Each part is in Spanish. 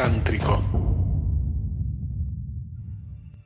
tántrico.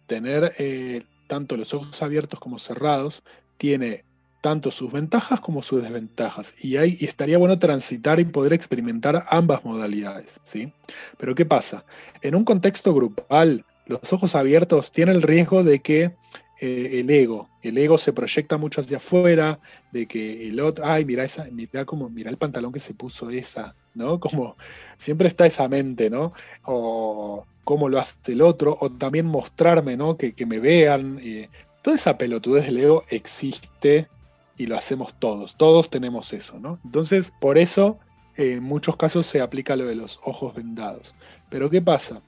Tener eh, tanto los ojos abiertos como cerrados tiene tanto sus ventajas como sus desventajas. Y, hay, y estaría bueno transitar y poder experimentar ambas modalidades. ¿sí? Pero ¿qué pasa? En un contexto grupal, los ojos abiertos tienen el riesgo de que eh, el ego, el ego se proyecta mucho hacia afuera, de que el otro, ay, mira esa, mira como, mira el pantalón que se puso esa, ¿no? Como siempre está esa mente, ¿no? O cómo lo hace el otro, o también mostrarme, ¿no? Que, me vean. toda esa pelotudez del ego existe y lo hacemos todos. Todos tenemos eso, ¿no? Entonces, por eso en muchos casos se aplica lo de los ojos vendados. Pero ¿qué pasa?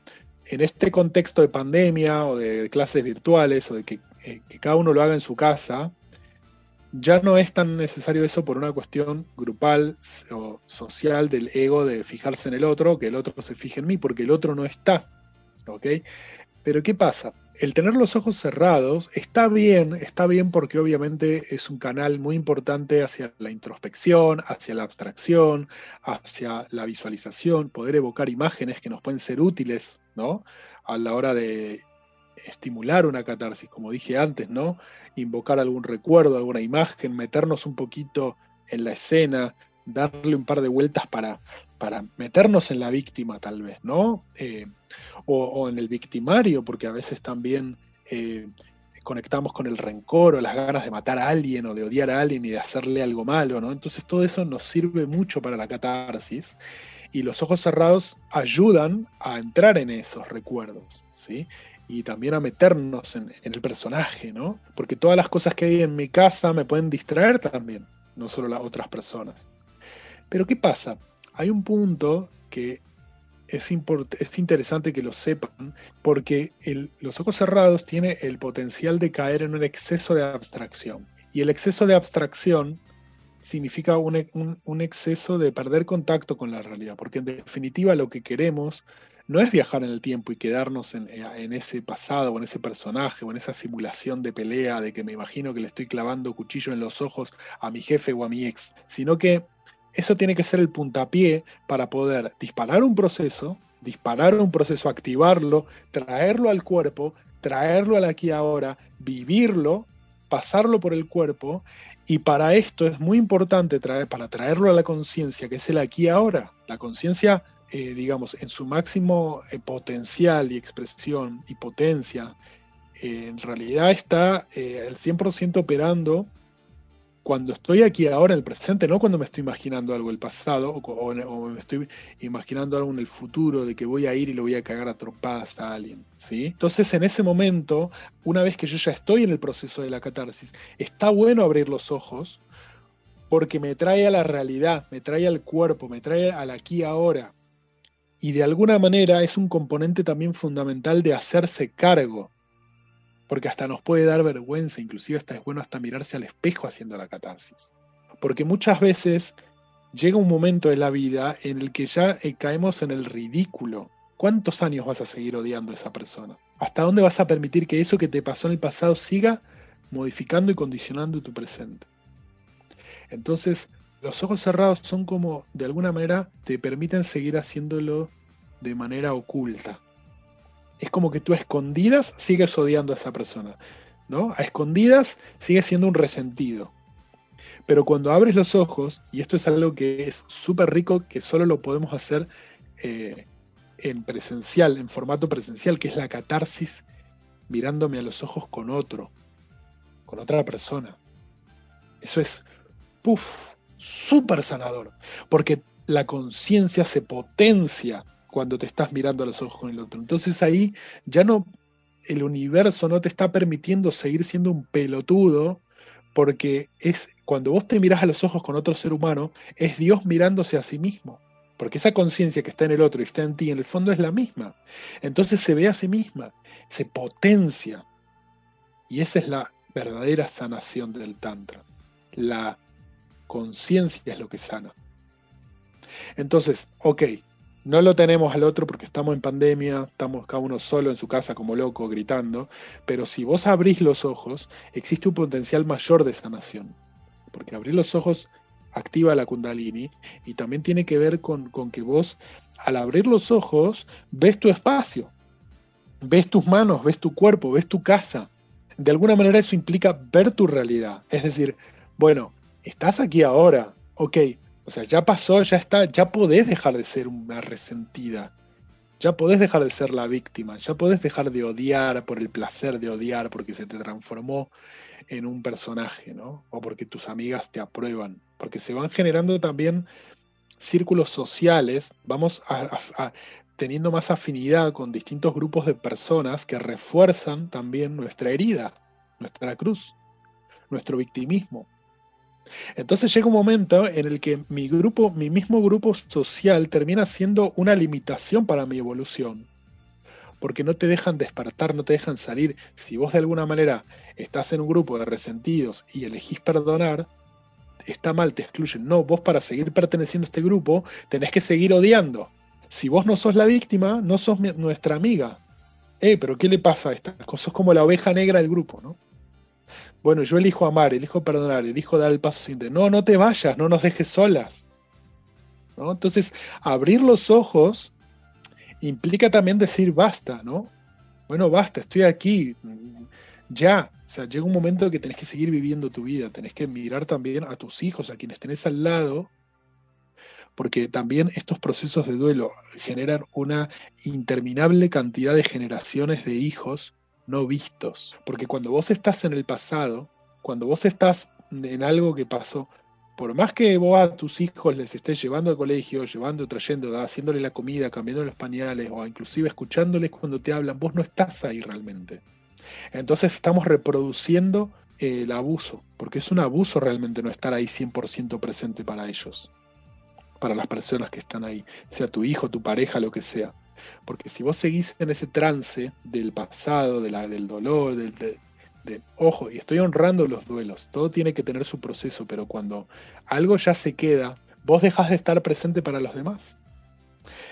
En este contexto de pandemia o de clases virtuales o de que, eh, que cada uno lo haga en su casa, ya no es tan necesario eso por una cuestión grupal o social del ego de fijarse en el otro, que el otro se fije en mí, porque el otro no está. ¿ok? Pero ¿qué pasa? El tener los ojos cerrados está bien, está bien porque obviamente es un canal muy importante hacia la introspección, hacia la abstracción, hacia la visualización, poder evocar imágenes que nos pueden ser útiles, ¿no? A la hora de estimular una catarsis, como dije antes, ¿no? Invocar algún recuerdo, alguna imagen, meternos un poquito en la escena, darle un par de vueltas para, para meternos en la víctima, tal vez, ¿no? Eh, o, en el victimario, porque a veces también eh, conectamos con el rencor o las ganas de matar a alguien o de odiar a alguien y de hacerle algo malo, ¿no? Entonces todo eso nos sirve mucho para la catarsis y los ojos cerrados ayudan a entrar en esos recuerdos, ¿sí? Y también a meternos en, el personaje, ¿no? Porque todas las cosas que hay en mi casa me pueden distraer también, no solo las otras personas. Pero ¿qué pasa? Hay un punto que es, es interesante que lo sepan, porque los ojos cerrados tiene el potencial de caer en un exceso de abstracción. Y el exceso de abstracción significa un, exceso de perder contacto con la realidad, porque en definitiva lo que queremos no es viajar en el tiempo y quedarnos en, en, ese pasado o en ese personaje o en esa simulación de pelea de que me imagino que le estoy clavando cuchillo en los ojos a mi jefe o a mi ex, sino que eso tiene que ser el puntapié para poder disparar un proceso, disparar un proceso, activarlo, traerlo al cuerpo, traerlo al aquí ahora, vivirlo, pasarlo por el cuerpo y para esto es muy importante traer, para traerlo a la conciencia, que es el aquí ahora. La conciencia, eh, digamos, en su máximo eh, potencial y expresión y potencia, eh, en realidad está el 100% operando cuando estoy aquí ahora en el presente, no cuando me estoy imaginando algo del pasado o, me estoy imaginando algo en el futuro de que voy a ir y lo voy a cagar a trompadas a alguien. ¿sí? Entonces, en ese momento, una vez que yo ya estoy en el proceso de la catarsis, está bueno abrir los ojos porque me trae a la realidad, me trae al cuerpo, me trae al aquí ahora. Y de alguna manera es un componente también fundamental de hacerse cargo porque hasta nos puede dar vergüenza, inclusive hasta es bueno hasta mirarse al espejo haciendo la catarsis. Porque muchas veces llega un momento de la vida en el que ya eh, caemos en el ridículo. ¿Cuántos años vas a seguir odiando a esa persona? ¿Hasta dónde vas a permitir que eso que te pasó en el pasado siga modificando y condicionando tu presente? Entonces, los ojos cerrados son como, de alguna manera, te permiten seguir haciéndolo de manera oculta es como que tú a escondidas sigues odiando a esa persona, ¿no? A escondidas sigues siendo un resentido. Pero cuando abres los ojos, y esto es algo que es súper rico, que solo lo podemos hacer eh, en presencial, en formato presencial, que es la catarsis mirándome a los ojos con otro, con otra persona. Eso es, puff, súper sanador, porque la conciencia se potencia cuando te estás mirando a los ojos con el otro. Entonces ahí ya no, el universo no te está permitiendo seguir siendo un pelotudo, porque es cuando vos te mirás a los ojos con otro ser humano, es Dios mirándose a sí mismo. Porque esa conciencia que está en el otro y está en ti, en el fondo es la misma. Entonces se ve a sí misma, se potencia. Y esa es la verdadera sanación del Tantra. La conciencia es lo que sana. Entonces, ok, no lo tenemos al otro porque estamos en pandemia, estamos cada uno solo en su casa como loco gritando, pero si vos abrís los ojos, existe un potencial mayor de sanación. Porque abrir los ojos activa la kundalini y también tiene que ver con, que vos al abrir los ojos, ves tu espacio, ves tus manos, ves tu cuerpo, ves tu casa. De alguna manera eso implica ver tu realidad. Es decir, bueno, estás aquí ahora, ok, o sea, ya pasó, ya está, ya podés dejar de ser una resentida. Ya podés dejar de ser la víctima, ya podés dejar de odiar por el placer de odiar porque se te transformó en un personaje, ¿no? O porque tus amigas te aprueban, porque se van generando también círculos sociales, vamos teniendo más afinidad con distintos grupos de personas que refuerzan también nuestra herida, nuestra cruz, nuestro victimismo. Entonces llega un momento en el que mi grupo, mi mismo grupo social termina siendo una limitación para mi evolución. Porque no te dejan despertar, no te dejan salir. Si vos de alguna manera estás en un grupo de resentidos y elegís perdonar, está mal, te excluyen. No, vos para seguir perteneciendo a este grupo tenés que seguir odiando. Si vos no sos la víctima, no sos nuestra amiga. Eh, pero ¿qué le pasa a estas cosas? como la oveja negra del grupo, ¿no? Bueno, yo elijo amar, elijo perdonar, elijo dar el paso siguiente. No, no te vayas, no nos dejes solas. ¿no? Entonces, abrir los ojos implica también decir basta, ¿no? Bueno, basta, estoy aquí, ya. O sea, llega un momento que tenés que seguir viviendo tu vida, tenés que mirar también a tus hijos, a quienes tenés al lado, porque también estos procesos de duelo generan una interminable cantidad de generaciones de hijos no vistos. Porque cuando vos estás en el pasado, cuando vos estás en algo que pasó, por más que vos a tus hijos les estés llevando al colegio, llevando, trayendo, haciéndole la comida, cambiando los pañales o inclusive escuchándoles cuando te hablan, vos no estás ahí realmente. Entonces estamos reproduciendo el abuso, porque es un abuso realmente no estar ahí 100% presente para ellos, para las personas que están ahí, sea tu hijo, tu pareja, lo que sea. Porque si vos seguís en ese trance del pasado, del dolor, del, de, ojo, y estoy honrando los duelos, todo tiene que tener su proceso, pero cuando algo ya se queda, vos dejas de estar presente para los demás.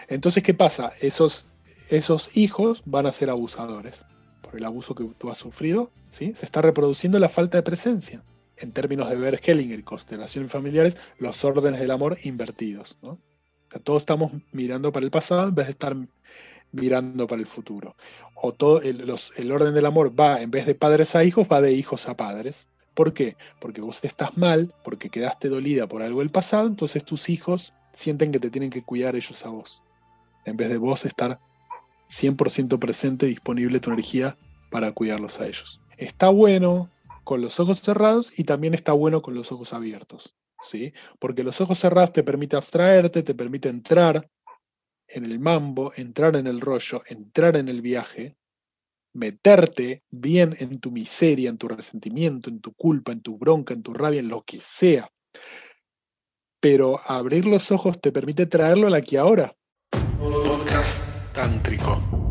Entonces, ¿qué pasa? Esos, esos hijos van a ser abusadores por el abuso que tú has sufrido, ¿sí? Se está reproduciendo la falta de presencia. En términos de Bert Hellinger, constelaciones familiares, los órdenes del amor invertidos, ¿no? Todos estamos mirando para el pasado en vez de estar mirando para el futuro. O todo el, el, orden del amor va, en vez de padres a hijos, va de hijos a padres. ¿Por qué? Porque vos estás mal, porque quedaste dolida por algo del pasado, entonces tus hijos sienten que te tienen que cuidar ellos a vos. En vez de vos estar 100% presente, disponible tu energía para cuidarlos a ellos. Está bueno con los ojos cerrados y también está bueno con los ojos abiertos. Porque los ojos cerrados te permite abstraerte, te permite entrar en el mambo, entrar en el rollo, entrar en el viaje, meterte bien en tu miseria, en tu resentimiento, en tu culpa, en tu bronca, en tu rabia, en lo que sea. Pero abrir los ojos te permite traerlo al aquí ahora. Podcast tántrico.